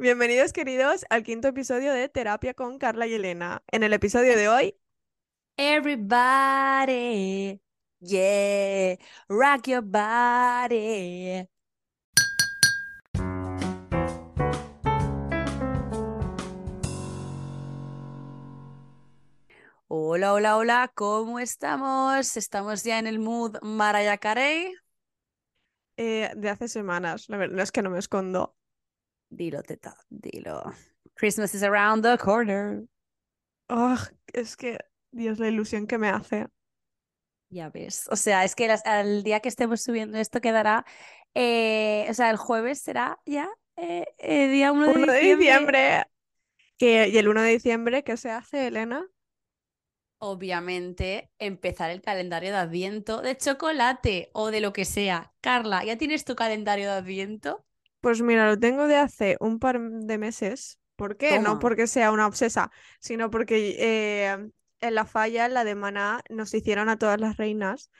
Bienvenidos, queridos, al quinto episodio de Terapia con Carla y Elena. En el episodio de hoy, Everybody, yeah, rock your body. Hola, hola, hola, ¿cómo estamos? Estamos ya en el mood Mariah Carey. eh, de hace semanas, la verdad es que no me escondo. Dilo, teta, dilo. Christmas is around the corner. Ah, es que, Dios, la ilusión que me hace. Ya ves. O sea, es que las- al día que estemos subiendo esto quedará, eh, o sea, el jueves será ya eh, eh, día 1 de 1 de diciembre. diciembre. Que, y el 1 de diciembre, ¿qué se hace, Elena? Obviamente, empezar el calendario de Adviento de chocolate o de lo que sea. Carla, ¿ya tienes tu calendario de Adviento? Pues mira, lo tengo de hace un par de meses. ¿Por qué? No porque sea una obsesa, sino porque eh, en la falla, en la de Maná, nos hicieron a todas las reinas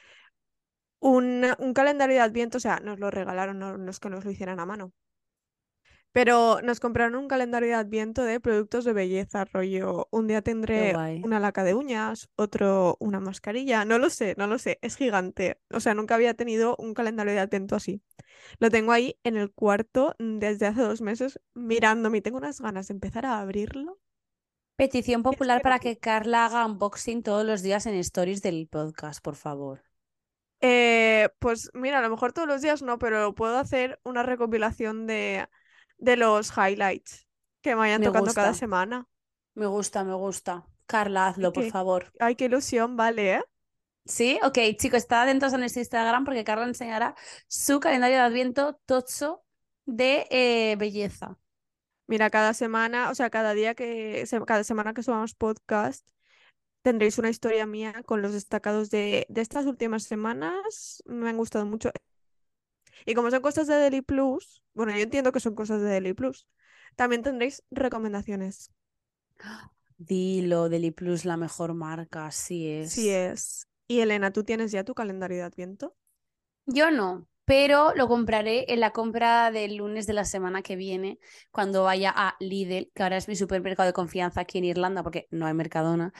un, un calendario de Adviento, o sea, nos lo regalaron, no, no es que nos lo hicieran a mano. Pero nos compraron un calendario de Adviento de productos de belleza, rollo. Un día tendré una laca de uñas, otro una mascarilla. No lo sé, no lo sé. Es gigante. O sea, nunca había tenido un calendario de Adviento así. Lo tengo ahí en el cuarto mm, desde hace dos meses mirándome y tengo unas ganas de empezar a abrirlo. Petición popular para que Carla haga unboxing todos los días en stories del podcast, por favor. Eh, pues mira, a lo mejor todos los días no, pero puedo hacer una recopilación de, de los highlights que me vayan Me tocando cada semana. me gusta, me gusta. Carla, hazlo, por favor. ay, qué ilusión, vale, ¿eh? ¿Sí? Ok, chicos, estad atentos a nuestro Instagram porque Carla enseñará su calendario de Adviento tocho de eh, belleza. Mira, cada semana, o sea, cada día que, cada semana que subamos podcast, tendréis una historia mía con los destacados de, de estas últimas semanas. Me han gustado mucho. Y como son cosas de Deli Plus, bueno, yo entiendo que son cosas de Deli Plus, también tendréis recomendaciones. Dilo, Deli Plus, la mejor marca, así Sí es. es. Y Elena, ¿tú tienes ya tu calendario de Adviento? Yo no, pero lo compraré en la compra del lunes de la semana que viene, cuando vaya a Lidl, que ahora es mi supermercado de confianza aquí en Irlanda, porque no hay Mercadona.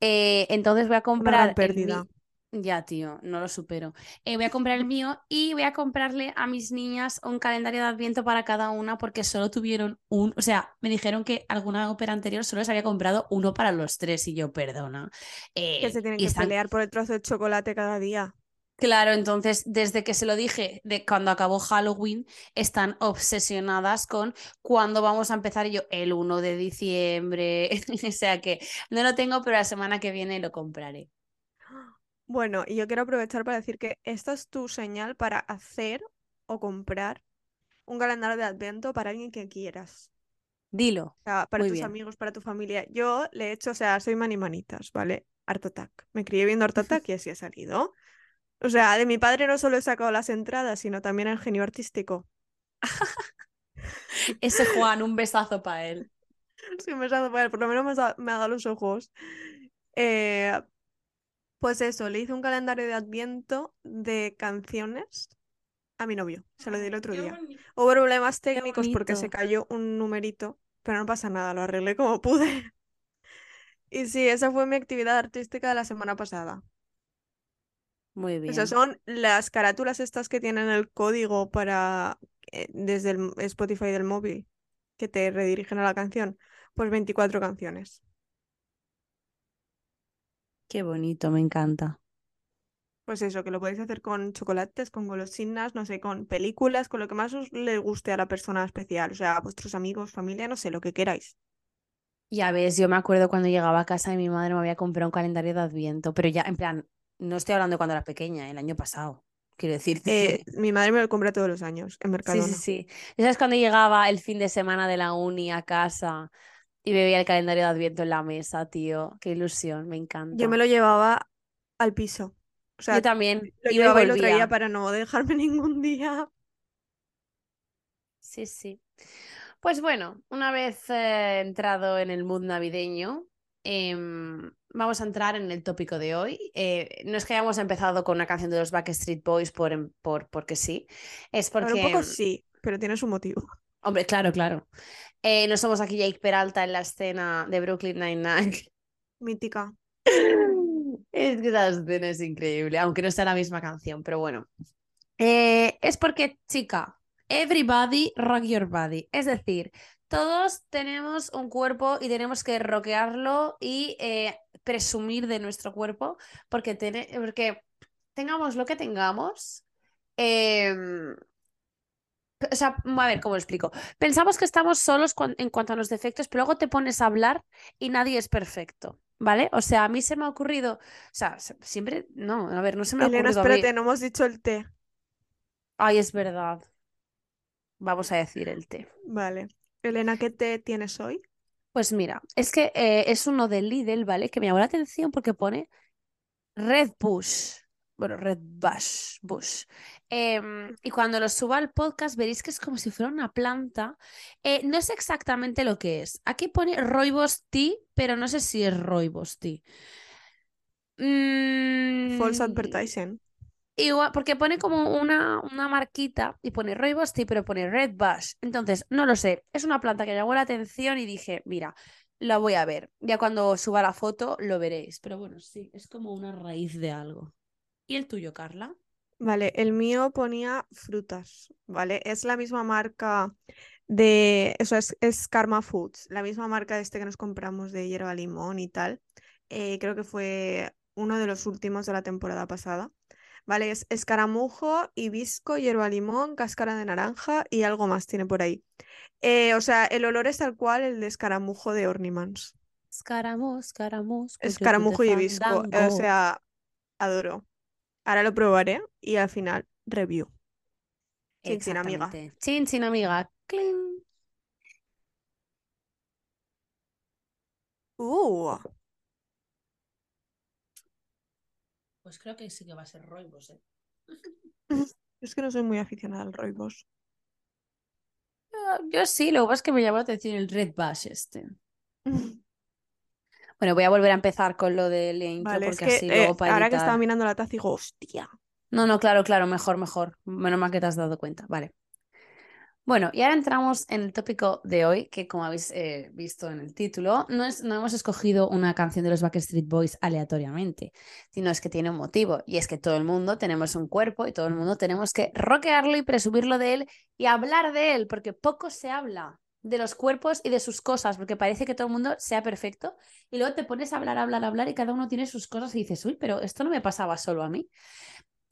Eh, entonces voy a Una gran comprar el pérdida. Ya, tío, no lo supero. Eh, voy a comprar el mío y voy a comprarle a mis niñas un calendario de Adviento para cada una, porque solo tuvieron un. O sea, me dijeron que alguna ópera anterior solo les había comprado uno para los tres, y yo, perdona. Que Eh, se tienen que están pelear por el trozo de chocolate cada día. Claro, entonces desde que se lo dije, de cuando acabó Halloween, están obsesionadas con cuándo vamos a empezar. Yo, el 1 de diciembre. O sea que no lo tengo, pero la semana que viene lo compraré. Bueno, y yo quiero aprovechar para decir que esta es tu señal para hacer o comprar un calendario de Adviento para alguien que quieras. Dilo. O sea, para Muy tus bien. amigos, para tu familia. Yo le he hecho, o sea, soy manimanitas, ¿vale? Art Attack. Me crié viendo Art Attack y así he salido. O sea, de mi padre no solo he sacado las entradas, sino también el genio artístico. Ese Juan, un besazo para él. Sí, me ha dado, por lo menos me ha dado, me ha dado los ojos. Eh, pues eso, le hice un calendario de Adviento de canciones a mi novio. Se lo di el otro día. Hubo problemas técnicos porque se cayó un numerito, pero no pasa nada, lo arreglé como pude. Y sí, esa fue mi actividad artística de la semana pasada. Muy Esas bien. son las carátulas estas que tienen el código para eh, desde el Spotify del móvil que te redirigen a la canción. Pues 24 canciones. Qué bonito, me encanta. Pues eso, que lo podéis hacer con chocolates, con golosinas, no sé, con películas, con lo que más os le guste a la persona especial, o sea, a vuestros amigos, familia, no sé, lo que queráis. Ya ves, yo me acuerdo cuando llegaba a casa y mi madre me había comprado un calendario de Adviento, pero ya, en plan, no estoy hablando de cuando era pequeña, el año pasado. Quiero decirte. Eh, mi madre me lo compra todos los años en Sí, Mercadona. sí, sí. ¿Esa es cuando llegaba el fin de semana de la uni a casa y me veía el calendario de Adviento en la mesa, tío? Qué ilusión, me Yo me encanta. lo llevaba al piso. O Yo también lo iba llevaba y lo traía para no dejarme ningún día. Sí, sí. Pues bueno, una vez eh, entrado en el mood navideño, em, vamos a entrar en el tópico de hoy. Eh, no es que hayamos empezado con una canción de los Backstreet Boys por, em- por, porque sí, es ver, un porque poco sí, pero tiene su motivo. Hombre, claro, claro. Eh, no somos aquí Jake Peralta en la escena de Brooklyn Nine-Nine. Mítica. Es que esa escena es increíble, aunque no sea la misma canción, pero bueno. Eh, es porque, chica, everybody rock your body. Es decir, todos tenemos un cuerpo y tenemos que rockearlo y eh, presumir de nuestro cuerpo, porque, porque tengamos lo que tengamos. Em, o sea, a ver, ¿cómo lo explico? Pensamos que estamos solos en cuanto a los defectos, pero luego te pones a hablar y nadie es perfecto. ¿Vale? O sea, a mí se me ha ocurrido, o sea, siempre, no, a ver, no se me ha Elena, ocurrido. espérate, no hemos dicho el té. Ay, es verdad. Vamos a decir el té. Vale. Elena, ¿qué té tienes hoy? Pues mira, es que eh, es uno de Lidl, ¿vale? Que me llamó la atención porque pone Red Bush. Bueno, Red Bush. Bush. Em, y cuando lo suba al podcast veréis que es como si fuera una planta. Eh, no sé exactamente lo que es. Aquí pone Roibos Tea, pero no sé si es Roibos Tea. False mm, advertising. Igual, porque pone como una, una marquita y pone Roibos Tea, pero pone Red Bush. Entonces, no lo sé. Es una planta que llamó la atención y dije, mira, la voy a ver. Ya cuando suba la foto lo veréis. Pero bueno, sí, es como una raíz de algo. ¿Y el tuyo, Carla? Vale, el mío ponía frutas, ¿vale? Es la misma marca de, eso es, es Karma Foods, la misma marca de este que nos compramos de hierba limón y tal. Eh, creo que fue uno de los últimos de la temporada pasada. Vale, es escaramujo, hibisco, hierba limón, cáscara de naranja y algo más tiene por ahí. Eh, o sea, el olor es tal cual el de escaramujo de Ornimans. Escaramujo, escaramujo. Escaramujo y hibisco. O sea, adoro. Ahora lo probaré y al final review. Chin chin amiga. Chin chin amiga. Uh. Pues creo que sí que va a ser roibos, ¿eh? es que no soy muy aficionada al roibos. Ah, yo, sí, lo que pasa es que me llama la atención el Red Bash este. Bueno, voy a volver a empezar con lo del intro porque así luego eh, Ahora que estaba mirando la taza digo, hostia. No, no, claro, claro, mejor, mejor. Menos mal que te has dado cuenta. Vale. Bueno, y ahora entramos en el tópico de hoy, que como habéis eh, visto en el título, no, es, no hemos escogido una canción de los Backstreet Boys aleatoriamente, sino es que tiene un motivo, y es que todo el mundo tenemos un cuerpo y todo el mundo tenemos que rockearlo y presumirlo de él y hablar de él, porque poco se habla de los cuerpos y de sus cosas, porque parece que todo el mundo sea perfecto, y luego te pones a hablar, hablar, hablar, y cada uno tiene sus cosas y dices, uy, pero esto no me pasaba solo a mí.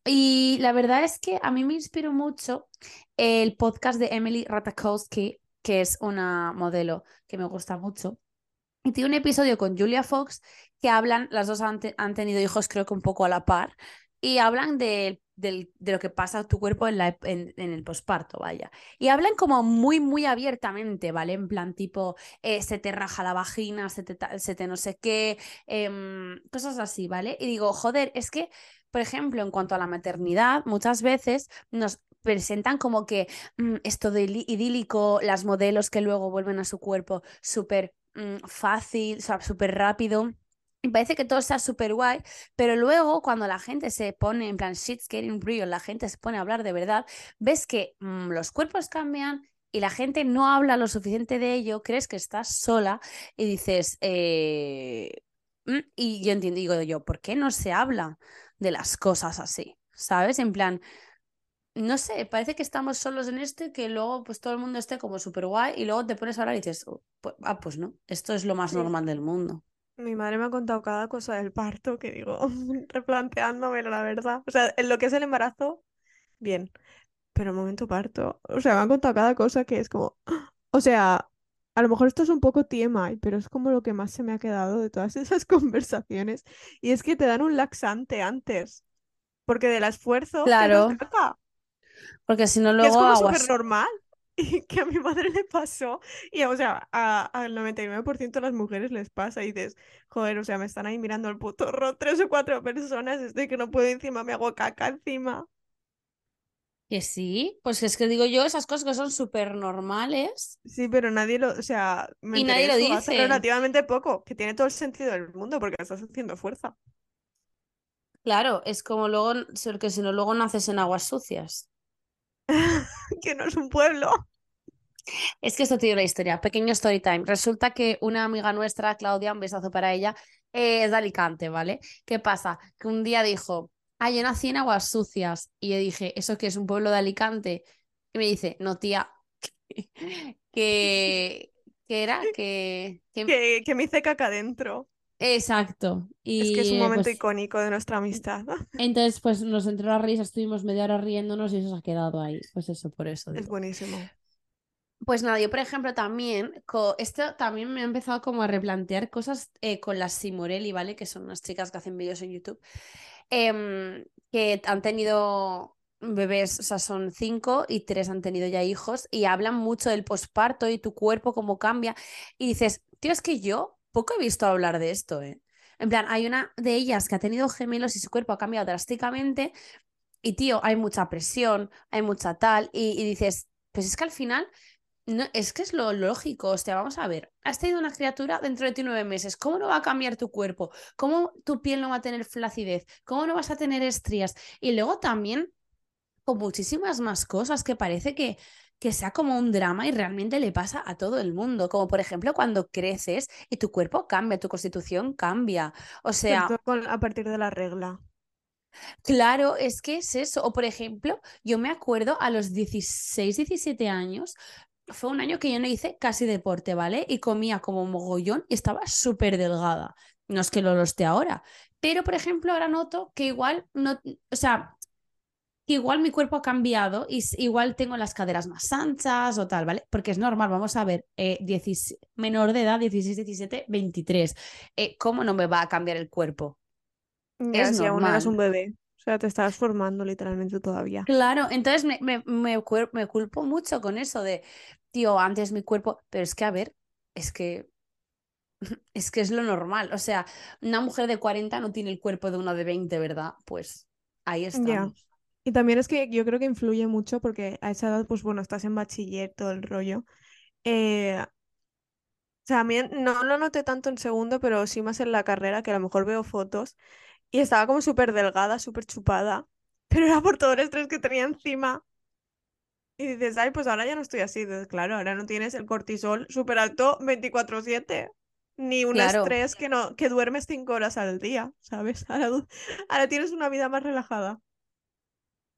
Y la verdad es que a mí me inspiró mucho el podcast de Emily Ratajkowski, que es una modelo que me gusta mucho. Y tiene un episodio con Julia Fox que hablan, las dos han, tenido hijos creo que un poco a la par, y hablan de, lo que pasa a tu cuerpo en, el posparto, vaya. Y hablan como muy, muy abiertamente, ¿vale? En plan tipo, eh, se te raja la vagina, se te, se te no sé qué, em, cosas así, ¿vale? Y digo, joder, es que por ejemplo, en cuanto a la maternidad, muchas veces nos presentan como que mm, esto de idílico, las modelos que luego vuelven a su cuerpo súper mm, fácil, o súper rápido. Y parece que todo está súper guay, pero luego cuando la gente se pone en plan shit's getting real, la gente se pone a hablar de verdad, ves que mm, los cuerpos cambian y la gente no habla lo suficiente de ello, crees que estás sola y dices, eh, y yo entiendo, digo yo, ¿por qué no se habla? de las cosas así, ¿sabes? En plan, no sé, parece que estamos solos en esto y que luego pues todo el mundo esté como súper guay y luego te pones a hablar y dices, oh, pues, ah, pues no, esto es lo más normal del mundo. Mi madre me ha contado cada cosa del parto que digo, replanteándome la verdad. O sea, en lo que es el embarazo, bien, pero el momento parto, o sea, me ha contado cada cosa que es como, o sea, a lo mejor esto es un poco TMI, pero es como lo que más se me ha quedado de todas esas conversaciones. Y es que te dan un laxante antes, porque del esfuerzo claro. Porque si no luego es como súper normal. Y que a mi madre le pasó. Y o sea, al 99% de las mujeres les pasa. Y dices, joder, o sea, me están ahí mirando el puto ro tres o cuatro personas. Estoy que no puedo encima, me hago caca encima. Que sí, pues es que digo yo, esas cosas que son súper normales. Sí, pero nadie lo, o sea, me y nadie lo dice. Hace relativamente poco, que tiene todo el sentido del mundo porque estás haciendo fuerza. Claro, es como luego, porque si no, luego naces en aguas sucias. que no es un pueblo. Es que esto tiene una historia, pequeño story time. Resulta que una amiga nuestra, Claudia, un besazo para ella, eh, es de Alicante, ¿vale? ¿Qué pasa? Que un día dijo, ah, yo nací en Aguas Sucias. Y yo dije, ¿eso qué es un pueblo de Alicante? Y me dice, no, tía, que, que era que, que... Que, que me hice caca dentro. Exacto. Y, Es que es un momento pues, icónico de nuestra amistad. entonces, pues nos entró la risa, estuvimos media hora riéndonos y eso se ha quedado ahí. Pues eso, por eso Es digo. buenísimo. Pues nada, yo por ejemplo también, esto también me ha empezado como a replantear cosas eh, con las Simorelli, ¿vale? Que son unas chicas que hacen vídeos en YouTube, em, que han tenido bebés, o sea, son cinco y tres han tenido ya hijos y hablan mucho del posparto y tu cuerpo, cómo cambia. Y dices, tío, es que yo poco he visto hablar de esto, ¿eh? En plan, hay una de ellas que ha tenido gemelos y su cuerpo ha cambiado drásticamente y, tío, hay mucha presión, hay mucha tal, y, y dices, pues es que al final... No, es que es lo lógico, hostia, vamos a ver, has tenido una criatura dentro de ti nueve meses, ¿cómo no va a cambiar tu cuerpo? ¿Cómo tu piel no va a tener flacidez? ¿Cómo no vas a tener estrías? Y luego también con muchísimas más cosas que parece que, que sea como un drama y realmente le pasa a todo el mundo, como por ejemplo cuando creces y tu cuerpo cambia, tu constitución cambia, o sea... a partir de la regla. Claro, es que es eso. O por ejemplo, yo me acuerdo a los 16, 17 años, fue un año que yo no hice casi deporte, ¿vale? Y comía como mogollón y estaba súper delgada. No es que lo esté ahora, pero por ejemplo, ahora noto que igual no, o sea, que igual mi cuerpo ha cambiado y igual tengo las caderas más anchas o tal, ¿vale? Porque es normal, vamos a ver, eh, 16 menor de edad, 16, 17, 23. Eh, ¿cómo no me va a cambiar el cuerpo? Ya, Es si aún eras un normal. bebé. O sea, te estabas formando literalmente todavía. Claro, entonces me, me, me culpo mucho con eso de, tío, antes mi cuerpo, pero es que, a ver, es que, es que es lo normal. O sea, una mujer de 40 no tiene el cuerpo de una de 20, ¿verdad? Pues ahí estamos. Y también es que yo creo que influye mucho porque a esa edad, pues bueno, estás en bachiller, todo el rollo. Eh, mí no lo noté tanto en segundo, pero sí más en la carrera, que a lo mejor veo fotos. Y estaba como súper delgada, súper chupada. Pero era por todo el estrés que tenía encima. Y dices, ay, pues ahora ya no estoy así. Claro, ahora no tienes el cortisol súper alto 24/7. Ni un Claro, estrés que no, que duermes cinco horas al día, ¿sabes? Ahora, ahora tienes una vida más relajada.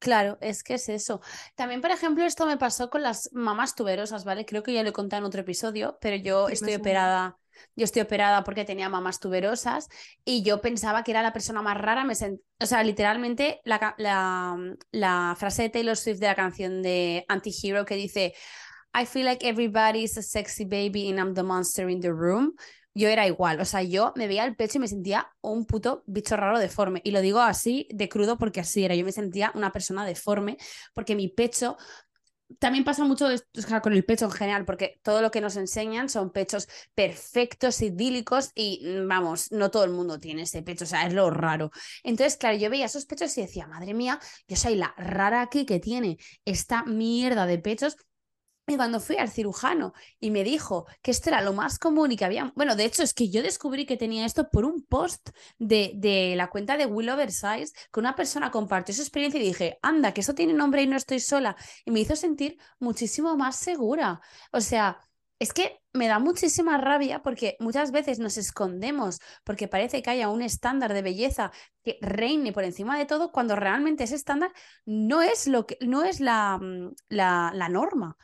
Claro, es que es eso. También, por ejemplo, esto me pasó con las mamás tuberosas, ¿vale? Creo que ya lo he contado en otro episodio, pero yo Sí, estoy operada. Yo estoy operada porque tenía mamás tuberosas y yo pensaba que era la persona más rara. Me sent- O sea, literalmente la, la, la frase de Taylor Swift de la canción de Anti-Hero que dice I feel like everybody's a sexy baby and I'm the monster in the room. Yo era igual, o sea, yo me veía el pecho y me sentía un puto bicho raro deforme. Y lo digo así de crudo porque así era. Yo me sentía una persona deforme porque mi pecho también pasa mucho con el pecho en general, porque todo lo que nos enseñan son pechos perfectos, idílicos y mm, vamos, no todo el mundo tiene ese pecho, o sea, es lo raro. Entonces, claro, yo veía esos pechos y decía, madre mía, yo soy la rara aquí que tiene esta mierda de pechos. Y cuando fui al cirujano y me dijo que esto era lo más común y que había, bueno, de hecho es que yo descubrí que tenía esto por un post de, de la cuenta de Will Oversize, que una persona compartió su experiencia y dije, anda, que eso tiene nombre y no estoy sola. Y me hizo sentir muchísimo más segura. O sea, es que me da muchísima rabia porque muchas veces nos escondemos porque parece que haya un estándar de belleza que reine por encima de todo cuando realmente ese estándar no es lo que no es la, mm, la, la norma.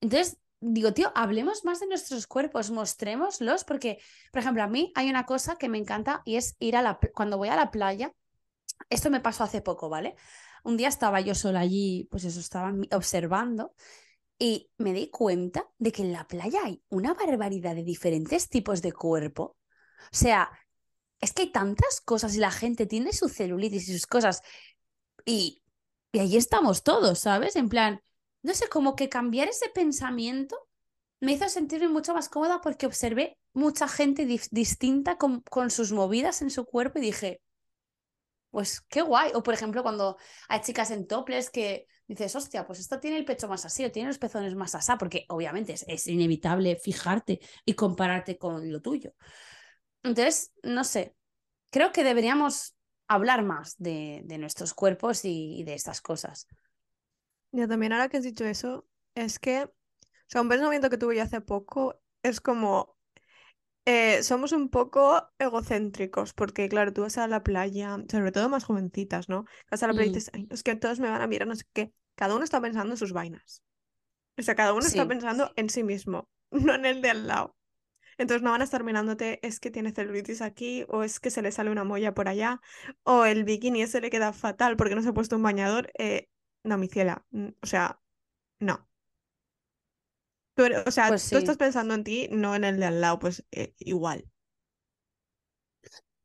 Entonces, digo, tío, hablemos más de nuestros cuerpos, mostrémoslos, porque, por ejemplo, a mí hay una cosa que me encanta y es ir a la, cuando voy a la playa, esto me pasó hace poco, ¿vale? Un día estaba yo sola allí, pues eso, estaba observando y me di cuenta de que en la playa hay una barbaridad de diferentes tipos de cuerpo. O sea, es que hay tantas cosas y la gente tiene su celulitis y sus cosas y, y ahí estamos todos, ¿sabes? En plan, no sé, como que cambiar ese pensamiento me hizo sentirme mucho más cómoda porque observé mucha gente distinta con, con sus movidas en su cuerpo y dije, pues qué guay. O por ejemplo, cuando hay chicas en topless que dices, hostia, pues esta tiene el pecho más así o tiene los pezones más asá, porque obviamente es, es inevitable fijarte y compararte con lo tuyo. Entonces, no sé, creo que deberíamos hablar más de, de nuestros cuerpos y de estas cosas. Ya también ahora que has dicho eso, es que, o sea, un pensamiento que tuve yo hace poco es como, eh, somos un poco egocéntricos, porque claro, tú vas a la playa, sobre todo más jovencitas, ¿no? Vas a la playa y Mm, dices, "Ay, es que todos me van a mirar, no sé qué. Cada uno está pensando en sus vainas. O sea, cada uno está pensando en sí mismo, no en el de al lado. Entonces no van a estar mirándote, es que tiene celulitis aquí, o es que se le sale una molla por allá, o el bikini ese le queda fatal porque no se ha puesto un bañador. Eh, no, mi ciela, o sea, no. Tú eres- o sea, pues tú estás pensando en ti, no en el de al lado, pues eh, igual.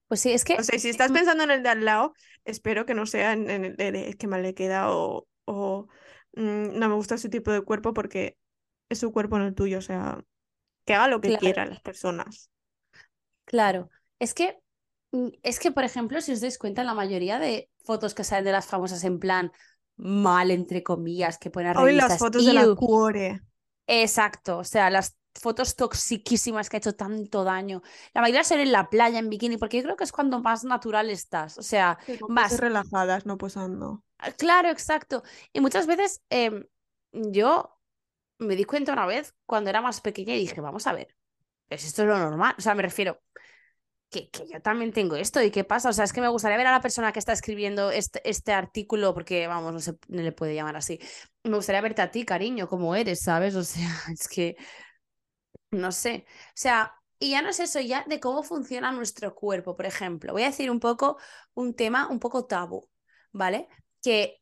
Pues sí, es O que sea, y si estás pensando en el de al lado, espero que no sea en, en el de, de, "Es que mal le queda o, o mm, no me gusta su tipo de cuerpo porque es su cuerpo, no el tuyo. O sea, que haga lo que claro, quieran las personas. claro. Es que, mm, es que, por ejemplo, si os dais cuenta, la mayoría de fotos que salen de las famosas en plan mal, entre comillas, que ponen Hoy las fotos de la cuore. Exacto, o sea, las fotos toxiquísimas que ha hecho tanto daño. La mayoría son en la playa, en bikini, porque yo creo que es cuando más natural estás. O sea, Sí, vas, relajadas, no posando. ah, claro, exacto. Y muchas veces em, yo me di cuenta una vez cuando era más pequeña y dije, vamos a ver, pues esto es lo normal. O sea, me refiero que, que yo también tengo esto y qué pasa. O sea, es que me gustaría ver a la persona que está escribiendo este, este artículo, porque vamos, no se le puede llamar así. Me gustaría verte a ti, cariño, como eres, ¿sabes? O sea, es que... No sé. O sea, y ya no es eso, ya de cómo funciona nuestro cuerpo, por ejemplo. Voy a decir un poco un tema un poco tabú, ¿vale? Que,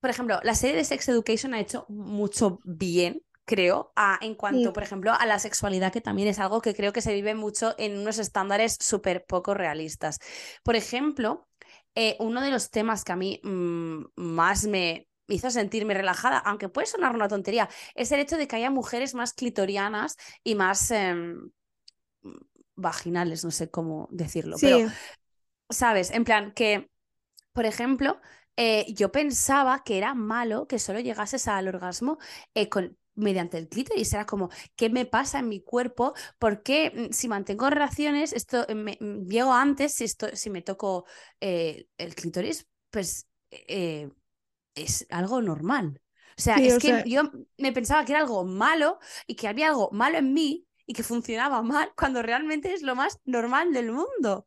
por ejemplo, la serie de Sex Education ha hecho mucho bien, creo, a, en cuanto, Sí. por ejemplo, a la sexualidad, que también es algo que creo que se vive mucho en unos estándares súper poco realistas. Por ejemplo, eh, uno de los temas que a mí mm, más me hizo sentirme relajada, aunque puede sonar una tontería, es el hecho de que haya mujeres más clitorianas y más em, vaginales, no sé cómo decirlo, pero, Sí, ¿sabes? En plan que, por ejemplo, eh, yo pensaba que era malo que solo llegases al orgasmo eh, con mediante el clítoris, era como, ¿qué me pasa en mi cuerpo? ¿Por qué mm, si mantengo relaciones, esto eh, me, mm, llego antes, si, esto, si me toco eh, el clítoris, pues eh, es algo normal. O sea, sí, es o que sea, yo me pensaba que era algo malo y que había algo malo en mí y que funcionaba mal cuando realmente es lo más normal del mundo.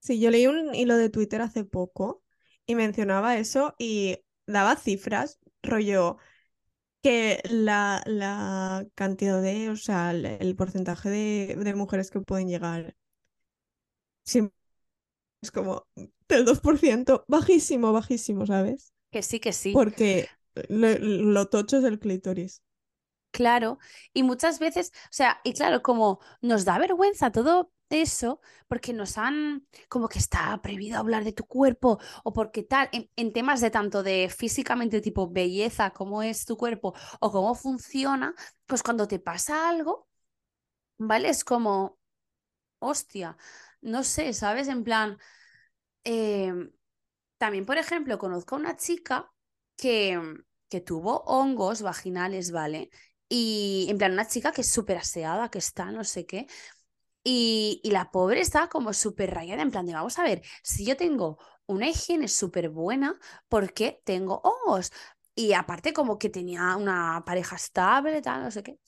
sí, yo leí un hilo de Twitter hace poco y mencionaba eso y daba cifras, rollo, que la, la cantidad de, o sea, el, el porcentaje de, de mujeres que pueden llegar, es como del 2% bajísimo, bajísimo, ¿sabes? Que sí, que sí. Porque lo, lo tocho es el clítoris. Claro, y muchas veces, o sea, y claro, como nos da vergüenza todo eso, porque nos han, como que está prohibido hablar de tu cuerpo, o porque tal, en, temas de tanto de físicamente tipo belleza, cómo es tu cuerpo, o cómo funciona, pues cuando te pasa algo, ¿vale? Es como, hostia, no sé, ¿sabes? En plan, em, también, por ejemplo, conozco a una chica que, que tuvo hongos vaginales, ¿vale? Y en plan, una chica que es súper aseada, que está, no sé qué. Y, y la pobre está como súper rayada, en plan de, vamos a ver, si yo tengo una higiene súper buena, ¿por qué tengo hongos? Y aparte como que tenía una pareja estable, tal, no sé qué.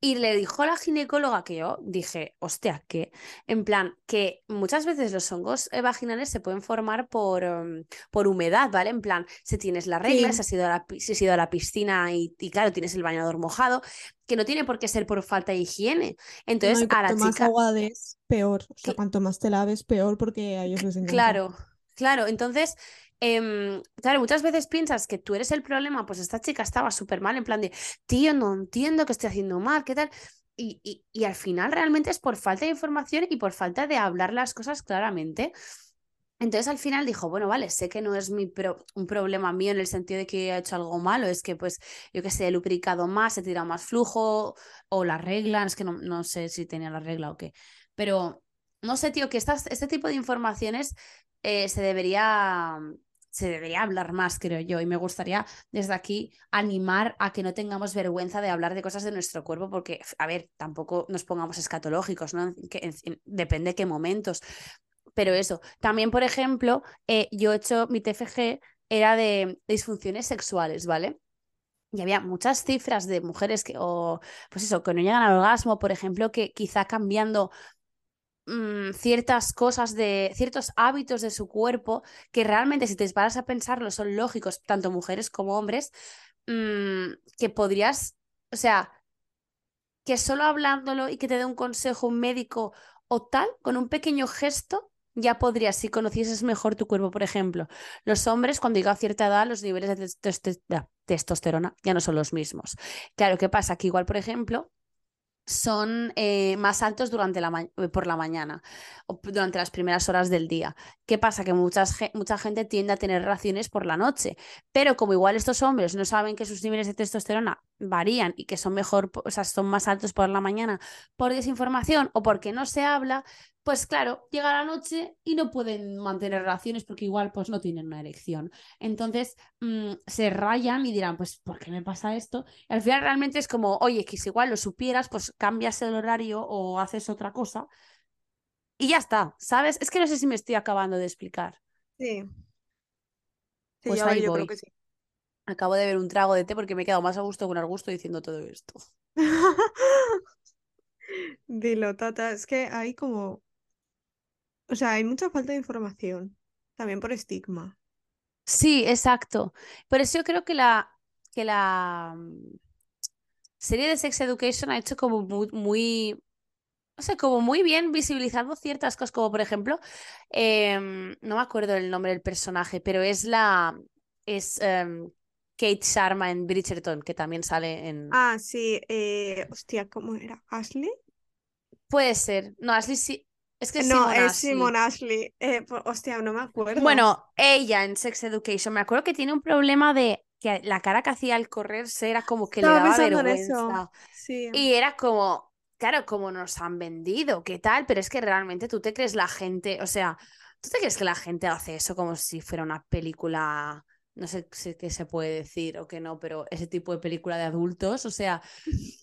Y le dijo la ginecóloga que yo dije, hostia, que en plan, que muchas veces los hongos eh, vaginales se pueden formar por, em, por humedad, ¿vale? En plan, si tienes la regla, si has ido a la, si has ido a la piscina y, y claro, tienes el bañador mojado, que no tiene por qué ser por falta de higiene. no, Entonces, y a la cuanto más chica, agua des, peor. O sea, cl- cuanto más te laves, peor porque a ellos les encanta. claro, claro, entonces, em, claro, muchas veces piensas que tú eres el problema, pues esta chica estaba súper mal, en plan de, tío, no entiendo qué estoy haciendo mal, ¿qué tal? Y, y, y al final realmente es por falta de información y por falta de hablar las cosas claramente. Entonces al final dijo, bueno, vale, sé que no es mi pro- un problema mío en el sentido de que he hecho algo malo, es que pues yo que sé, he lubricado más, he tirado más flujo o la regla, es que no, no sé si tenía la regla o qué, pero no sé, tío, que estas, este tipo de informaciones eh, se debería, se debería hablar más, creo yo, y me gustaría desde aquí animar a que no tengamos vergüenza de hablar de cosas de nuestro cuerpo, porque, a ver, tampoco nos pongamos escatológicos, ¿no? Depende de qué momentos. Pero eso, también, por ejemplo, eh, yo he hecho mi TFG, era de disfunciones sexuales, ¿vale? y había muchas cifras de mujeres que, o pues eso, que no llegan al orgasmo, por ejemplo, que quizá cambiando mm, ciertas cosas de ciertos hábitos de su cuerpo, que realmente si te paras a pensarlo son lógicos, tanto mujeres como hombres, mm, que podrías, o sea, que solo hablándolo y que te dé un consejo un médico o tal, con un pequeño gesto, ya podrías, si conocieses mejor tu cuerpo, por ejemplo, los hombres cuando llega a cierta edad los niveles de, testosterona ya no son los mismos. Claro, ¿qué pasa? Que igual, por ejemplo, son eh, más altos durante la eh, por la mañana o durante las primeras horas del día. ¿Qué pasa? Que mucha gente tiende a tener relaciones por la noche, pero como igual estos hombres no saben que sus niveles de testosterona varían y que son mejor, o sea, son más altos por la mañana por desinformación o porque no se habla, pues claro, llega la noche y no pueden mantener relaciones porque igual pues no tienen una erección. Entonces mm, se rayan y dirán, pues ¿por qué me pasa esto? Y al final realmente es como, oye, que si igual lo supieras, pues cambias el horario o haces otra cosa. Y ya está, ¿sabes? Es que no sé si me estoy acabando de explicar. Sí. pues ahí yo creo que sí. Acabo de ver un trago de té porque me he quedado más a gusto con el gusto diciendo todo esto. Dilo, Tata, es que hay como o sea, hay mucha falta de información, también por estigma. Sí, exacto. Por eso yo creo que la, que la mm, serie de Sex Education ha hecho como muy, muy, o sea, como muy bien visibilizando ciertas cosas, como por ejemplo, em, no me acuerdo el nombre del personaje, pero es la, es em, Kate Sharma en Bridgerton, que también sale en... Ah, sí, eh, hostia, ¿cómo era? ¿Ashley? Puede ser. No, Ashley sí, es que no, es Simon Ashley. Eh, hostia, no me acuerdo. Bueno, ella en Sex Education, me acuerdo que tiene un problema de que la cara que hacía al correrse era como que le daba vergüenza. Sí. Y era como, claro, como nos han vendido, ¿qué tal? Pero es que realmente tú te crees la gente, o sea, ¿tú te crees que la gente hace eso como si fuera una película, no sé, qué se puede decir o qué no, pero ese tipo de película de adultos, o sea...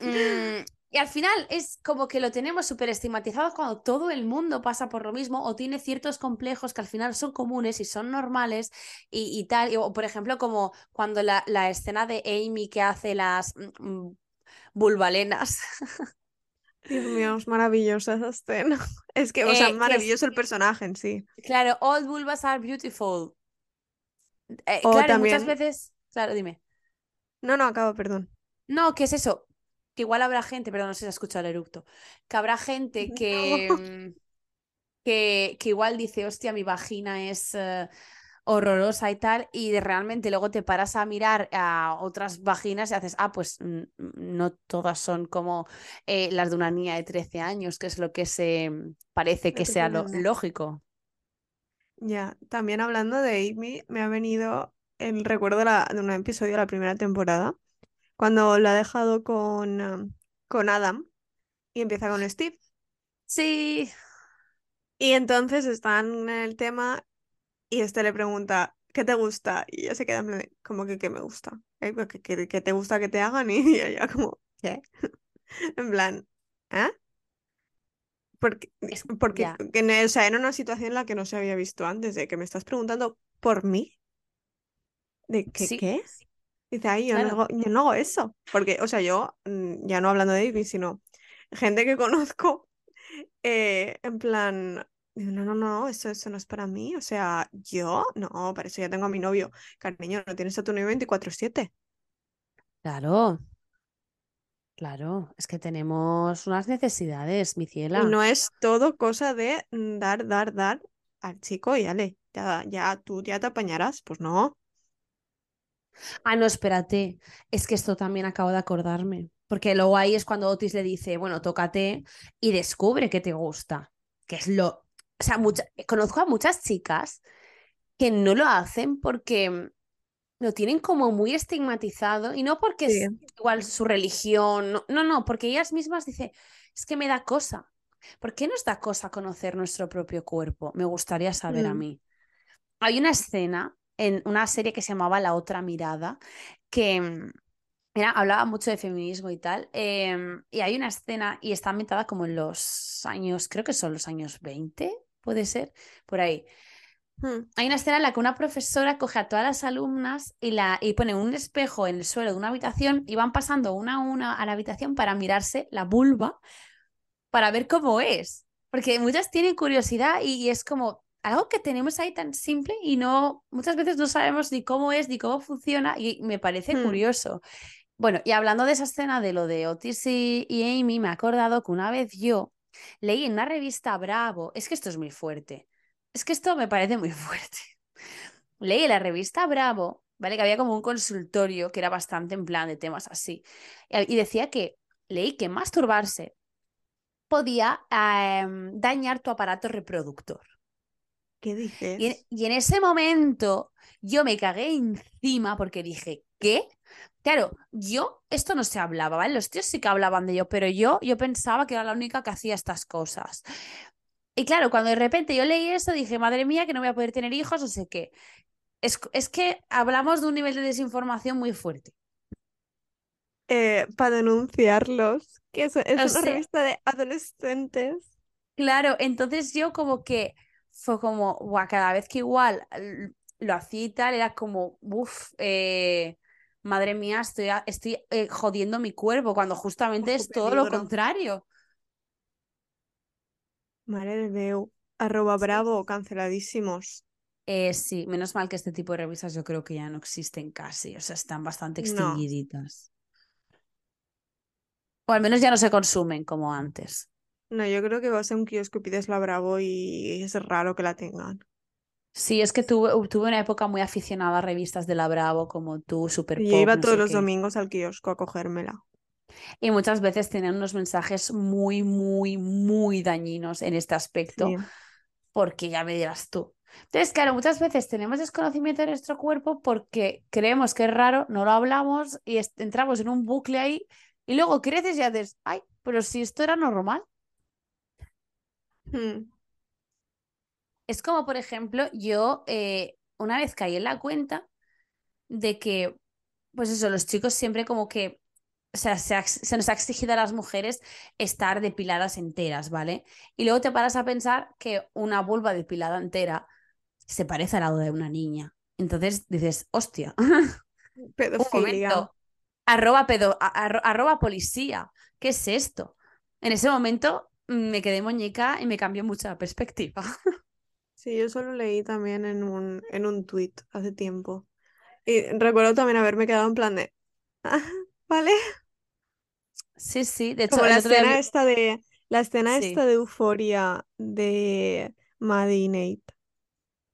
Mm, y al final es como que lo tenemos súper estigmatizado cuando todo el mundo pasa por lo mismo o tiene ciertos complejos que al final son comunes y son normales y, tal. o por ejemplo, como cuando la, la, escena de Amy que hace las mm, bulbalenas. Dios mío, es maravillosa esa escena. Es que, o sea, eh, maravilloso el personaje en sí. Claro, all vulvas are beautiful. Eh, claro, muchas veces. Claro, dime. No, no, acabo, perdón. No, ¿qué es eso? Que igual habrá gente, perdón, no sé si has escuchado el eructo, que habrá gente que, mm, que, que, igual dice, hostia, mi vagina es eh, horrorosa y tal, y de realmente luego te paras a mirar a otras vaginas y haces, ah, pues mm, no todas son como eh, las de una niña de 13 años, que es lo que se mm, parece que sea lo lógico. Ya, también hablando de Amy, me ha venido el recuerdo de, la, de un episodio de la primera temporada cuando lo ha dejado con, um, con Adam y empieza con Steve. Sí. Y entonces están en el tema y este le pregunta, ¿qué te gusta? Y ella se queda en como que ¿qué me gusta? ¿Eh? Pues ¿Qué, te gusta que te hagan? Y ella como, ¿qué? en plan, ¿eh? Porque, porque o sea, era una situación en la que no se había visto antes, de que me estás preguntando por mí. ¿De qué? ¿Qué? Dice, ay, yo, no hago, yo no hago eso. Porque, o sea, yo, mm, ya no hablando de David, sino gente que conozco, eh, en plan, no, no, no, eso, eso no es para mí. O sea, yo, no, para eso ya tengo a mi novio. Cariño, no tienes a tu novio 24-7. Claro. Claro, es que tenemos unas necesidades, mi ciela. Y no es todo cosa de mm, dar, dar, dar al chico y ale, ya, ya tú ya te apañarás. Pues no. Ah, no, espérate. Es que esto también acabo de acordarme. Porque luego ahí es cuando Otis le dice, bueno, tócate y descubre que te gusta. Que es lo. O sea, conozco a muchas chicas que no lo hacen porque lo tienen como muy estigmatizado y no porque es igual su religión, no, no, no, porque ellas mismas dicen, es que me da cosa. ¿Por qué nos da cosa conocer nuestro propio cuerpo? Me gustaría saber a mm. mí. Hay una escena en una serie que se llamaba La otra mirada, que mm, era, hablaba mucho de feminismo y tal. Em, y hay una escena y está ambientada como en los años, creo que son los años 20, puede ser, por ahí. Hmm. Hay una escena en la que una profesora coge a todas las alumnas y, la, y pone un espejo en el suelo de una habitación y van pasando una a una a la habitación para mirarse la vulva para ver cómo es. Porque muchas tienen curiosidad y, y es como algo que tenemos ahí tan simple y no muchas veces no sabemos ni cómo es ni cómo funciona y me parece Hmm. curioso. Bueno, y hablando de esa escena de lo de Otis y, y Amy, me he acordado que una vez yo leí en una revista Bravo, es que esto es muy fuerte, es que esto me parece muy fuerte. Leí en la revista Bravo, ¿vale? Que había como un consultorio que era bastante en plan de temas así. Y y decía que leí que masturbarse podía em, dañar tu aparato reproductor. ¿Qué dices? Y en, y en ese momento yo me cagué encima porque dije, ¿qué? Claro, yo, esto no se hablaba, ¿vale? Los tíos sí que hablaban de ello, pero yo, yo pensaba que era la única que hacía estas cosas. Y claro, cuando de repente yo leí eso, dije, madre mía, que no voy a poder tener hijos, no sé qué. Es, es que hablamos de un nivel de desinformación muy fuerte. Eh, para denunciarlos, que es, es O una sea- revista de adolescentes. Claro, entonces yo como que fue como, guau, cada vez que igual lo hacía y tal, era como, uff, madre mía, estoy, estoy eh, jodiendo mi cuerpo, cuando justamente es todo lo contrario. Mare de Déu. Arroba bravo, canceladísimos. Eh, sí, menos mal que este tipo de revistas yo creo que ya no existen casi, o sea, están bastante No. extinguiditas. O al menos ya no se consumen como antes. No, yo creo que vas a un kiosco y pides la Bravo y es raro que la tengan. Sí, es que tuve, tuve una época muy aficionada a revistas de la Bravo, como tú, Super yo Pop, iba no todos los qué. domingos al kiosco a cogérmela. Y muchas veces tienen unos mensajes muy, muy, muy dañinos en este aspecto, Sí. porque ya me dirás tú. Entonces, claro, muchas veces tenemos desconocimiento de nuestro cuerpo porque creemos que es raro, no lo hablamos y entramos en un bucle ahí y luego creces y haces, ay, pero si esto era normal. Hmm. Es como, por ejemplo, yo eh, una vez caí en la cuenta de que, pues eso, los chicos siempre como que, o sea, se, ha- se nos ha exigido a las mujeres estar depiladas enteras, ¿vale? Y luego te paras a pensar que una vulva depilada entera se parece al lado de una niña. Entonces dices, hostia, Pedofilia. arroba, pedo, arroba policía, ¿qué es esto? En ese momento mm, me quedé muñeca y me cambió mucho la perspectiva. Sí, yo solo leí también en un, en un tuit hace tiempo. Y recuerdo también haberme quedado en plan de, "Ah, ¿vale? Sí, sí, de hecho, Como la día escena esta de, la escena Sí. esta de euforia de Maddie y Nate,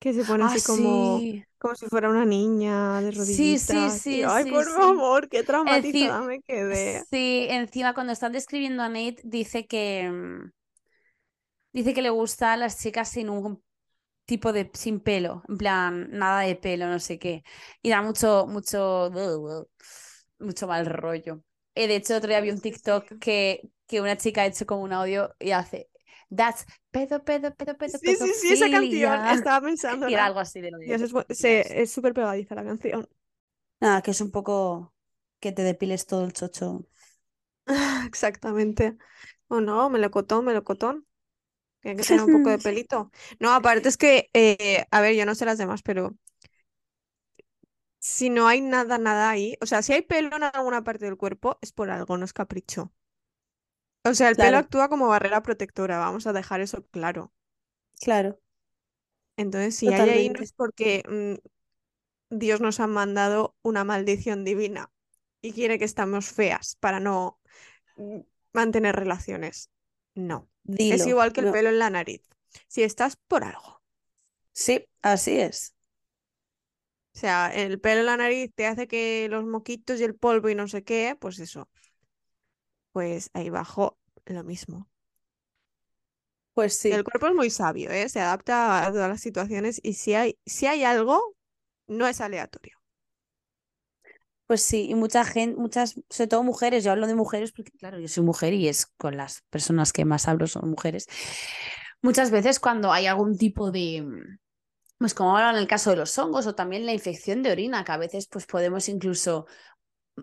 que se pone Ah, así como, sí. Como si fuera una niña de Sí, sí, rodillitas. Y sí, yo, ay, sí, por sí. favor, qué Enci- traumatizada me quedé. sí, encima cuando están describiendo a Nate dice que mm, dice que le gusta a las chicas sin un tipo de sin pelo, en plan nada de pelo, no sé qué. Y da mucho mucho mucho mal rollo. Eh, de hecho, otro día vi un Sí, TikTok sí. que que una chica ha hecho como un audio y hace That's pedo pedo pedo pedo Sí, sí, sí, esa canción, pedofilia". estaba Y era algo así de lo de Dios, es, súper pegadiza la canción. Nada, que es un poco que te depiles todo el chocho. Exactamente. O no, melocotón, melocotón. Tiene que tener un poco de pelito. No, aparte es que, eh, a ver, yo no sé las demás, pero si no hay nada, nada ahí, o sea, si hay pelo en alguna parte del cuerpo, es por algo, no es capricho. O sea, el pelo actúa como barrera protectora, vamos a dejar eso claro. claro, Entonces, si hay ahí, no es porque mm, Dios nos ha mandado una maldición divina y quiere que estamos feas para no mm, mantener relaciones. No. Es igual que el No. pelo en la nariz. Si estás por algo. Sí, así es. O sea, el pelo en la nariz te hace que los moquitos y el polvo y no sé qué, pues eso. Pues ahí abajo lo mismo. Pues El sí, cuerpo es muy sabio, ¿eh? Se adapta a todas las situaciones y si hay, si hay algo, no es aleatorio. pues sí. Y mucha gente, muchas, sobre todo mujeres, yo hablo de mujeres porque, claro, yo soy mujer y es con las personas que más hablo son mujeres. Muchas veces cuando hay algún tipo de, pues como ahora en el caso de los hongos o también la infección de orina, que a veces pues podemos incluso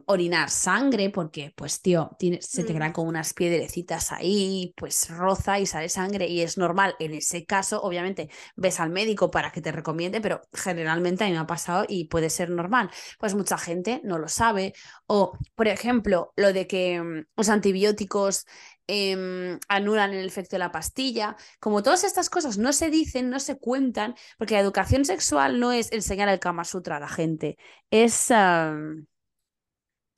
orinar sangre, porque, pues, tío, tiene, se te Mm. quedan como unas piedrecitas ahí, pues roza y sale sangre, y es normal. En ese caso, obviamente, ves al médico para que te recomiende, pero generalmente a mí me ha pasado y puede ser normal. Pues mucha gente no lo sabe. O, por ejemplo, lo de que mm, los antibióticos em, anulan el efecto de la pastilla. Como todas estas cosas no se dicen, no se cuentan, porque la educación sexual no es enseñar el Kama Sutra a la gente, es,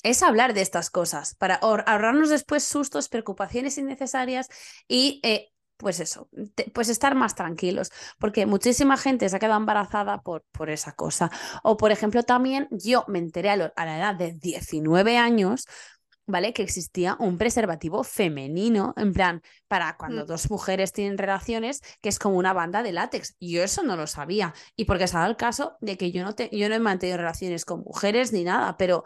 es hablar de estas cosas para ahor- ahorrarnos después sustos, preocupaciones innecesarias y... eh, pues eso, te- pues estar más tranquilos, porque muchísima gente se ha quedado embarazada por, por esa cosa. O, por ejemplo, también yo me enteré a, lo- a la edad de 19 años ¿vale? Que existía un preservativo femenino, en plan, para cuando Mm. dos mujeres tienen relaciones, que es como una banda de látex. Y yo eso no lo sabía. Y porque se ha dado el caso de que yo no, te, yo no he mantenido relaciones con mujeres ni nada, pero,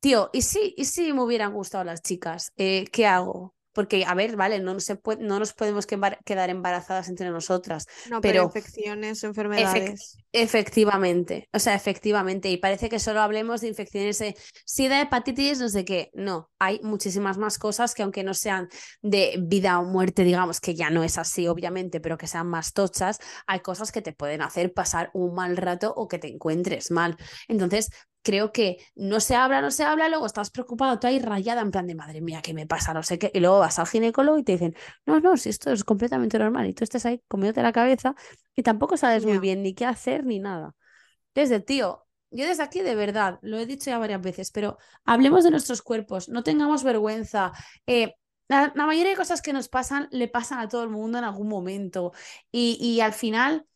tío, ¿y si, y si me hubieran gustado las chicas? Eh, ¿qué hago? Porque, a ver, vale, no, se puede, no nos podemos quedar embarazadas entre nosotras, No, pero pero infecciones, enfermedades. Efectivamente, o sea, efectivamente, y parece que solo hablemos de infecciones de sida, hepatitis, no sé qué. No, hay muchísimas más cosas que aunque no sean de vida o muerte, digamos que ya no es así, obviamente, pero que sean más tochas, hay cosas que te pueden hacer pasar un mal rato o que te encuentres mal. Entonces, creo que no se habla, no se habla, luego estás preocupado, tú ahí rayada en plan de madre mía, ¿qué me pasa? No sé qué, y luego vas al ginecólogo y te dicen, no, no, si esto es completamente normal, y tú estás ahí comiéndote la cabeza y tampoco sabes muy Ya. bien ni qué hacer ni nada. Desde, tío, yo desde aquí de verdad, lo he dicho ya varias veces, pero hablemos de nuestros cuerpos, no tengamos vergüenza. eh, la, la mayoría de cosas que nos pasan le pasan a todo el mundo en algún momento. Y, y al final,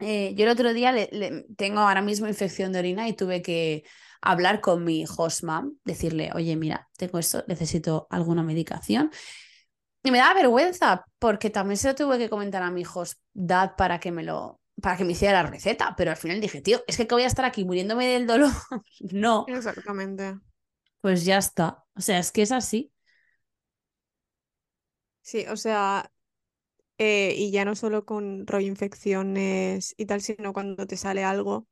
eh, yo el otro día le- le- tengo ahora mismo infección de orina y tuve que hablar con mi host mom, decirle, oye, mira, tengo esto, necesito alguna medicación. Y me da vergüenza porque también se lo tuve que comentar a mi host dad para que me lo para que me hiciera la receta, pero al final dije, tío, es que que voy a estar aquí muriéndome del dolor. no, Exactamente. pues ya está. O sea, es que es así. Sí, o sea, eh, y ya no solo con rollo infecciones y tal, sino cuando te sale algo,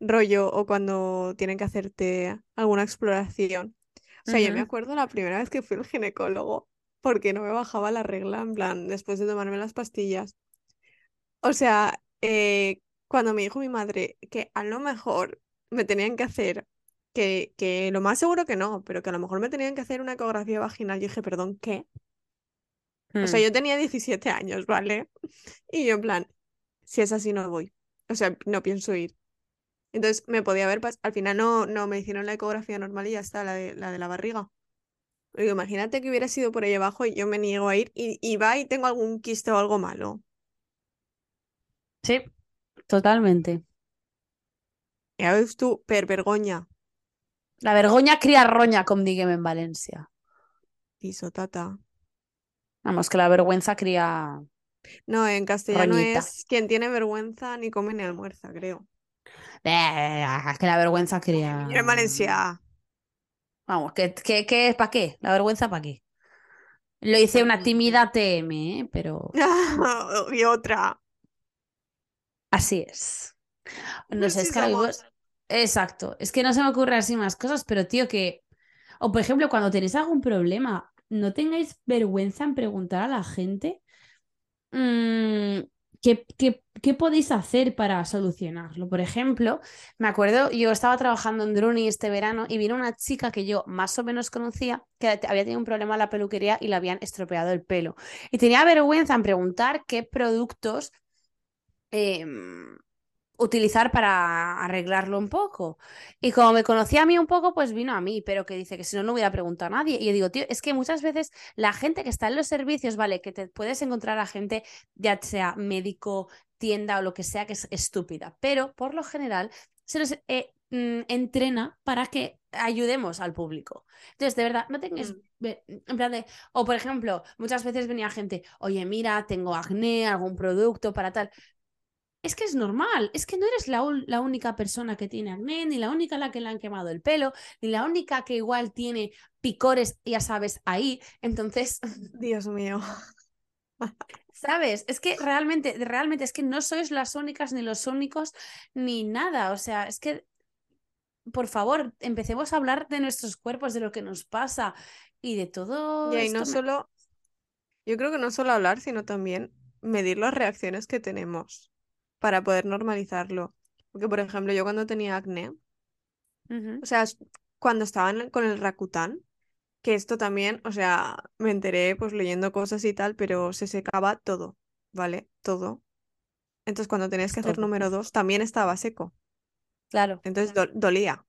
rollo, o cuando tienen que hacerte alguna exploración. O sea, yo me acuerdo la primera vez que fui al ginecólogo, porque no me bajaba la regla, en plan, después de tomarme las pastillas. O sea, eh, cuando me dijo mi madre que a lo mejor me tenían que hacer, que, que lo más seguro que no, pero que a lo mejor me tenían que hacer una ecografía vaginal, yo dije, perdón, ¿qué? O sea, Mm. yo tenía 17 años, ¿vale? Y yo en plan, si es así no voy. O sea, no pienso ir. Entonces me podía haber pas- al final no, no me hicieron la ecografía normal y ya está, la de la, de la barriga. Digo, imagínate que hubiera sido por ahí abajo y yo me niego a ir y, y va y tengo algún quiste o algo malo. Sí, totalmente. Ya ves tú, per vergonya. La vergonya cría roña, como diguem en Valencia. Piso, tata. Vamos, que la vergüenza cría No, en castellano roñita. es quien tiene vergüenza ni come ni almuerza, creo. Eh, que la vergüenza cría... En Valencia. Vamos, que, que, que ¿para qué? ¿La vergüenza para qué? Lo hice una Totalmente. tímida TM, ¿eh? pero Y otra. así es. No sé, es que somos. Exacto, es que no se me ocurren así más cosas, pero tío, que... O por ejemplo, cuando tenéis algún problema, no tengáis vergüenza en preguntar a la gente mm, ¿qué, qué, qué podéis hacer para solucionarlo? Por ejemplo, me acuerdo, yo estaba trabajando en Druni este verano y vino una chica que yo más o menos conocía que había tenido un problema en la peluquería y le habían estropeado el pelo. Y tenía vergüenza en preguntar qué productos em, utilizar para arreglarlo un poco. Y como me conocía a mí un poco, pues vino a mí, pero que dice que si no, no hubiera preguntado a nadie. Y yo digo, tío, es que muchas veces la gente que está en los servicios, vale, que te puedes encontrar a gente, ya sea médico, tienda o lo que sea, que es estúpida, pero por lo general se nos eh, mm, entrena para que ayudemos al público. Entonces, de verdad, no tengas... Mm. En plan de, o por ejemplo, muchas veces venía gente, oye, mira, tengo acné, algún producto para tal. Es que es normal, es que no eres la, la única persona que tiene acné, ni la única a la que le han quemado el pelo, ni la única que igual tiene picores, ya sabes, ahí. Entonces, Dios mío. ¿sabes? Es que realmente, realmente es que no sois las únicas, ni los únicos, ni nada. O sea, es que por favor, empecemos a hablar de nuestros cuerpos, de lo que nos pasa y de todo. Y no me- solo, yo creo que no solo hablar, sino también medir las reacciones que tenemos para poder normalizarlo. Porque, por ejemplo, yo cuando tenía acné, o sea, cuando estaba en el- con el Rakután, que esto también, o sea, me enteré pues leyendo cosas y tal, pero se secaba todo, ¿vale? Todo. Entonces, cuando tenías que hacer número dos, también estaba seco. Claro. Entonces, do- dolía.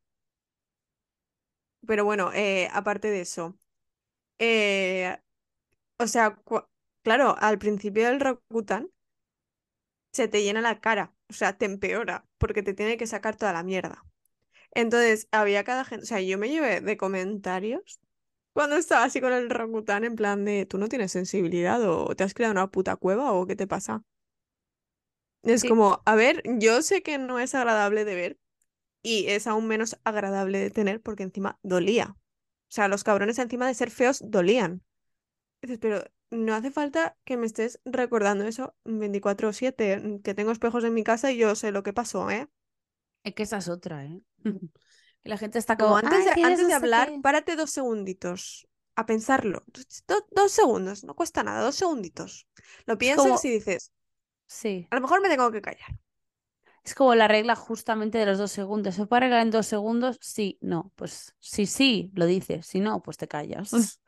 Pero bueno, eh, aparte de eso, eh, o sea, claro, al principio del Rakután se te llena la cara, o sea, te empeora, porque te tiene que sacar toda la mierda. Entonces, había cada gente, o sea, yo me llevé de comentarios cuando estaba así con el Rakután, en plan de, ¿tú no tienes sensibilidad o te has creado una puta cueva o qué te pasa? Es Sí. como, a ver, yo sé que no es agradable de ver y es aún menos agradable de tener porque encima dolía. O sea, los cabrones encima de ser feos dolían. Dices, pero no hace falta que me estés recordando eso 24/7, que tengo espejos en mi casa y yo sé lo que pasó, ¿eh? Es que esa es otra, ¿eh? La gente está Como como, antes "Ay, de, antes hablar, qué". párate dos segunditos a pensarlo. Do- dos segundos, no cuesta nada, dos segunditos. Lo piensas como- y dices, Sí. a lo mejor me tengo que callar. Es como la regla justamente de los dos segundos. ¿Se puede arreglar en dos segundos? Sí, no. Pues sí, sí, lo dices. Si no, pues te callas.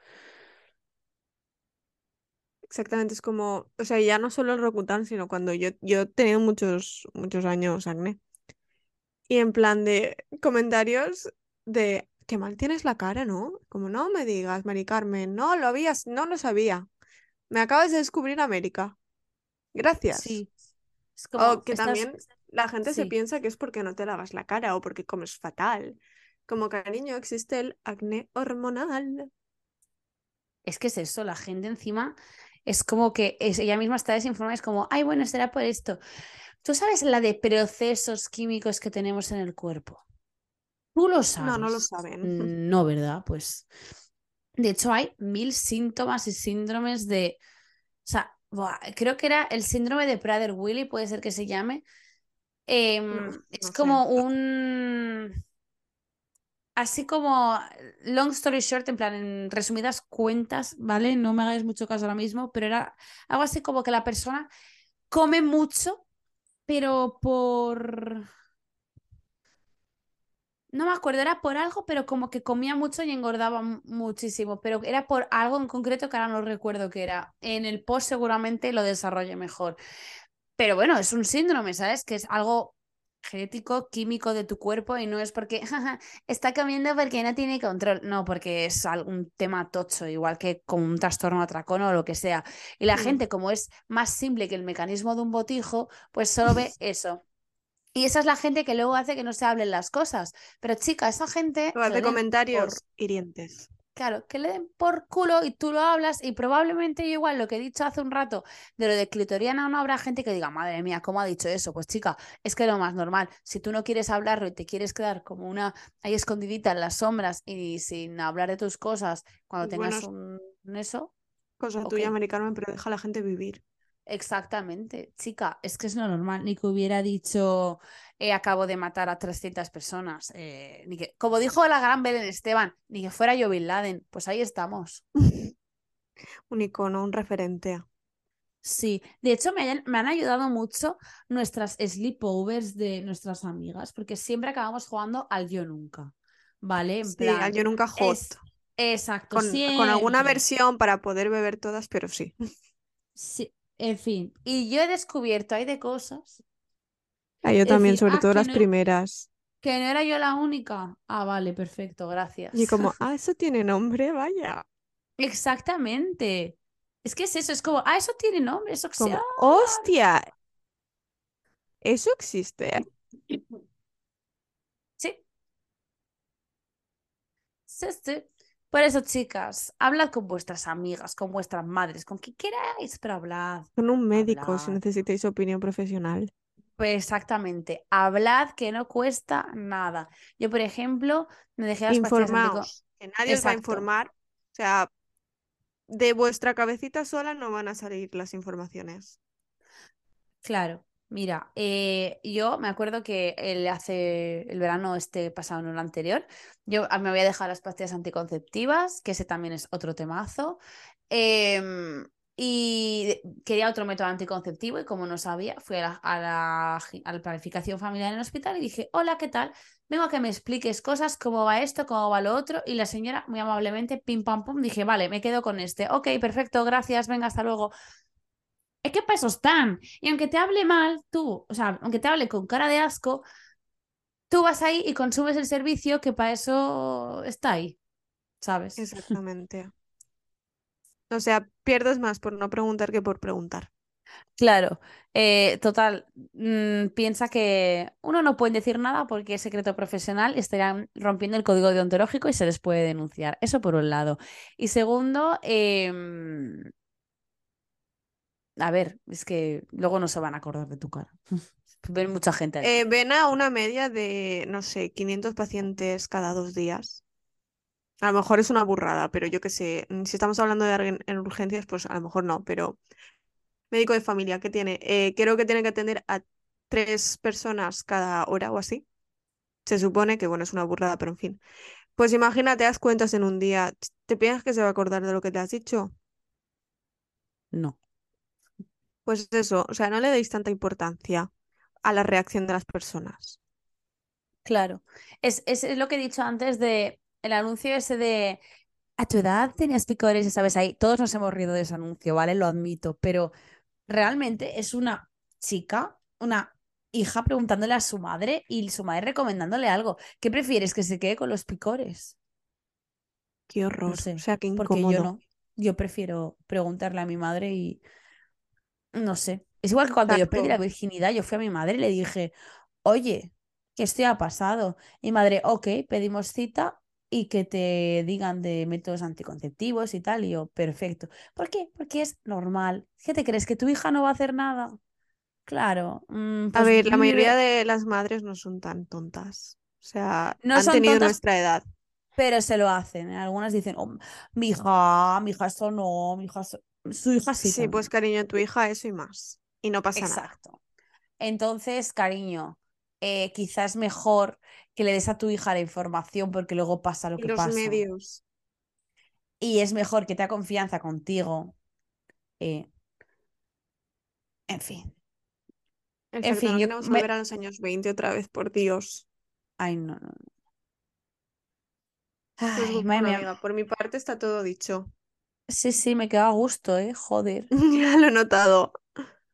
Exactamente, es como, o sea, ya no solo el Rokutan, sino cuando yo, yo he tenido muchos, muchos años acné. Y en plan de comentarios de, qué mal tienes la cara, ¿no? Como no me digas, Mari Carmen, no lo habías, no lo sabía. Me acabas de descubrir América. Gracias. Sí. Es O como, que estás- también la gente se piensa que es porque no te lavas la cara o porque comes fatal. Como cariño, existe el acné hormonal. Es que es eso, la gente encima es como que es- ella misma está desinformada, es como, ay, bueno, será por esto. ¿Tú sabes la de procesos químicos que tenemos en el cuerpo? ¿Tú lo sabes? No, no lo saben. No, ¿verdad? Pues, de hecho, hay mil síntomas y síndromes de, o sea, buah, creo que era el síndrome de Prader-Willi, puede ser que se llame. Em, No, es sé. como un, así como, long story short, en plan, en resumidas cuentas, ¿vale? No me hagáis mucho caso ahora mismo, pero era algo así como que la persona come mucho, pero por... No me acuerdo, era por algo, pero como que comía mucho y engordaba mu- muchísimo, pero era por algo en concreto que ahora no recuerdo qué era. En el post seguramente lo desarrolle mejor. Pero bueno, es un síndrome, ¿sabes? Que es algo genético, químico de tu cuerpo y no es porque "Jaja, está comiendo porque no tiene control. No, porque es algún tema tocho, igual que con un trastorno atracón o lo que sea. Y la Mm. gente, como es más simple que el mecanismo de un botijo, pues solo ve eso. Y esa es la gente que luego hace que no se hablen las cosas. Pero chica, esa gente hace comentarios por- hirientes. Claro, que le den por culo y tú lo hablas y probablemente yo igual lo que he dicho hace un rato de lo de clitoriana no habrá gente que diga, madre mía, ¿cómo ha dicho eso? Pues chica, es que lo más normal, si tú no quieres hablarlo y te quieres quedar como una ahí escondidita en las sombras y sin hablar de tus cosas cuando tengas un un eso, Cosa tuya, Mari Carmen, pero deja a la gente vivir. Exactamente, chica, es que es lo normal, ni que hubiera dicho, eh, acabo de matar a 300 personas, eh, ni que, como dijo la gran Belén Esteban, ni que fuera yo Bin Laden, pues ahí estamos. Un icono, un referente. Sí, de hecho me, hayan- me han ayudado mucho nuestras sleepovers de nuestras amigas, porque siempre acabamos jugando al yo nunca, ¿vale? En Sí, plan, al yo nunca hot. es- exacto, Con, con alguna versión para poder beber todas, pero sí. Sí, en fin, y yo he descubierto, hay de cosas, Ah, yo también, decir, sobre ah, todo las no- primeras. que no era yo la única. Ah, vale, perfecto, gracias. Y como, ah, eso tiene nombre, vaya. Exactamente. Es que es eso, es como, ah, eso tiene nombre, eso que Como, hostia, eso existe. Sí. Sí, sí. Por eso, chicas, hablad con vuestras amigas, con vuestras madres, con quien queráis, pero hablad. Con un médico si necesitáis opinión profesional. Pues exactamente, hablad que no cuesta nada. Yo, por ejemplo, me dejé las Informaos. Que nadie os va a informar. O sea, de vuestra cabecita sola no van a salir las informaciones. Claro. Mira, eh, yo me acuerdo que el, hace el verano este pasado, no el anterior, yo ah, me había dejado las pastillas anticonceptivas, que ese también es otro temazo. em, y quería otro método anticonceptivo y como no sabía, fui a la, a la, a la planificación familiar en el hospital y dije, hola, ¿qué tal? Vengo a que me expliques cosas, cómo va esto, cómo va lo otro. Y la señora, muy amablemente, pim pam pum, dije, vale, me quedo con este. Ok, perfecto, gracias, venga, hasta luego. Es que para eso están. Y aunque te hable mal, tú, o sea, aunque te hable con cara de asco, tú vas ahí y consumes el servicio que para eso está ahí, ¿sabes? Exactamente. O sea, pierdes más por no preguntar que por preguntar. Claro, eh, total, mm, piensa que uno no puede decir nada porque es secreto profesional y estarían rompiendo el código deontológico y se les puede denunciar. Eso por un lado. Y segundo, em, a ver, es que luego no se van a acordar de tu cara. Ven mucha gente. Eh, ven a una media de, no sé, 500 pacientes cada dos días. A lo mejor es una burrada, pero yo qué sé, mm, si estamos hablando de alguien en urgencias, pues a lo mejor no, pero médico de familia que tiene, eh, creo que tiene que atender a tres personas cada hora o así. Se supone que, bueno, es una burrada, pero en fin. Pues imagínate, haz cuentas en un día. ¿Te piensas que se va a acordar de lo que te has dicho? No. Pues eso, o sea, no le deis tanta importancia a la reacción de las personas. Claro, es, es, es lo que he dicho antes de el anuncio ese de a tu edad tenías picores, y sabes, ahí todos nos hemos rido de ese anuncio, ¿vale? Lo admito, pero realmente es una chica, una hija preguntándole a su madre y su madre recomendándole algo. ¿Qué prefieres? ¿Que se quede con los picores? Qué No horror, o sea, qué porque yo incómodo. no. Yo prefiero preguntarle a mi madre y no sé. Es igual que cuando yo perdí la virginidad, yo fui a mi madre y le dije, oye, que esto ya ha pasado. Y madre, ok, pedimos cita y que te digan de métodos anticonceptivos y tal. Y yo, perfecto. ¿Por qué? Porque es normal. ¿Qué te crees? ¿Que tu hija no va a hacer nada? Claro, mm, A pues ver, la mayoría de las madres no son tan tontas. O sea, No han son tenido tontas, nuestra edad. pero se lo hacen. Algunas dicen, oh, mi hija, mi hija, eso no, mi hija, eso-". Su hija sí Sí, pues cariño, tu hija eso y más. Y no pasa nada. Exacto. Entonces, cariño, eh, quizás mejor que le des a tu hija la información porque luego pasa lo Y que los pasa. medios. Y es mejor que te da confianza contigo. eh, en fin. En fin, no yo queremos me... volver a los años 20 otra vez, por Dios. Ay, no, no. Pues Ay, madre bueno, mía. amiga, por mi parte está todo dicho. Sí, sí, me queda a gusto, ¿eh? Joder. Ya lo he notado.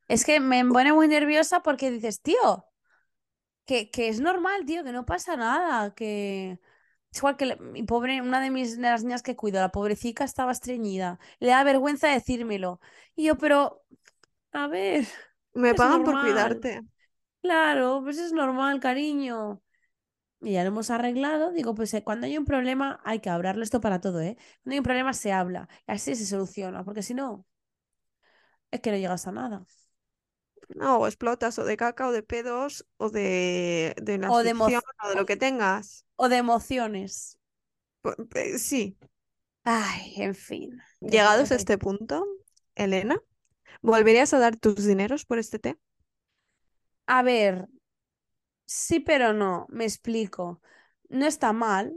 Es que me pone muy nerviosa porque dices, tío, que, que es normal, tío, que no pasa nada, que... Es igual que mi pobre, una de mis de las niñas que cuido, la pobrecita estaba estreñida. Le da vergüenza decírmelo. Y yo, pero, a ver, Me pagan por cuidarte. Claro, pues es normal, cariño. Y ya lo hemos arreglado. Digo, pues eh, cuando hay un problema hay que hablarlo esto para todo, ¿eh? Cuando hay un problema se habla. Y así se soluciona, porque si no, es que no llegas a nada. No, o explotas o de caca o de pedos o de, de la O de, o de lo que tengas. o de emociones. Pe- Sí, Ay, en fin. ¿Qué te voy a llegados a este punto, Elena, ¿volverías a dar tus dineros por este té? A ver, sí, pero no. Me explico. No está mal,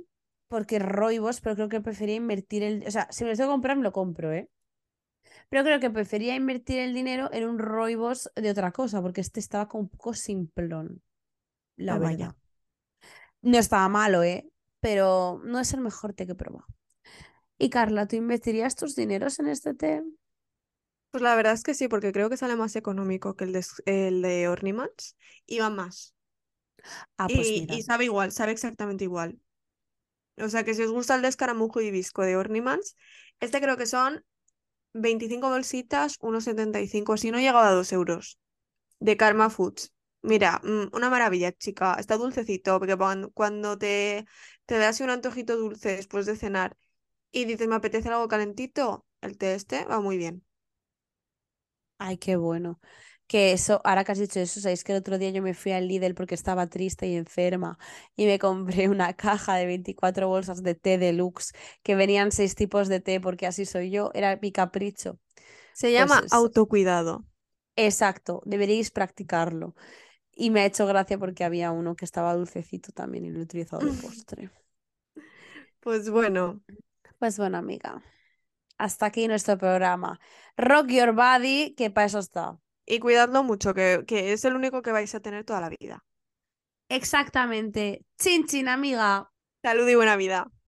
porque roibos, pero creo que prefería invertir el... O sea, si me lo tengo que comprar, me lo compro, ¿eh? Pero creo que prefería invertir el dinero en un roibos de otra cosa, porque este estaba como un poco simplón, Ah, la vaya. verdad. No estaba malo, ¿eh? Pero no es el mejor té que he probado. Y Carla, ¿tú invertirías tus dineros en este té? Pues la verdad es que sí, porque creo que sale más económico que el de, el de Ornimans y va más. Ah, pues Y, y sabe igual, sabe exactamente igual. O sea que si os gusta el de escaramujo y visco de Ornimans, este creo que son 25 bolsitas, unos 75, si no llegaba a 2 euros, de Karma Foods. Mira, mm, una maravilla, chica. Está dulcecito, porque cuando, cuando te, te das un antojito dulce después de cenar y dices, me apetece algo calentito, el té este va muy bien. Ay, qué bueno. Que eso, ahora que has dicho eso, sabéis que el otro día yo me fui al Lidl porque estaba triste y enferma y me compré una caja de 24 bolsas de té deluxe que venían seis tipos de té porque así soy yo, era mi capricho. Se llama autocuidado. Exacto, deberíais practicarlo. Y me ha hecho gracia porque había uno que estaba dulcecito también y lo he utilizado de postre. Pues bueno, Pues bueno, amiga, hasta aquí nuestro programa. Rock Your Body, que para eso está. Y cuidadlo mucho, que, que es el único que vais a tener toda la vida. Exactamente. Chin, chin, amiga. Salud y buena vida.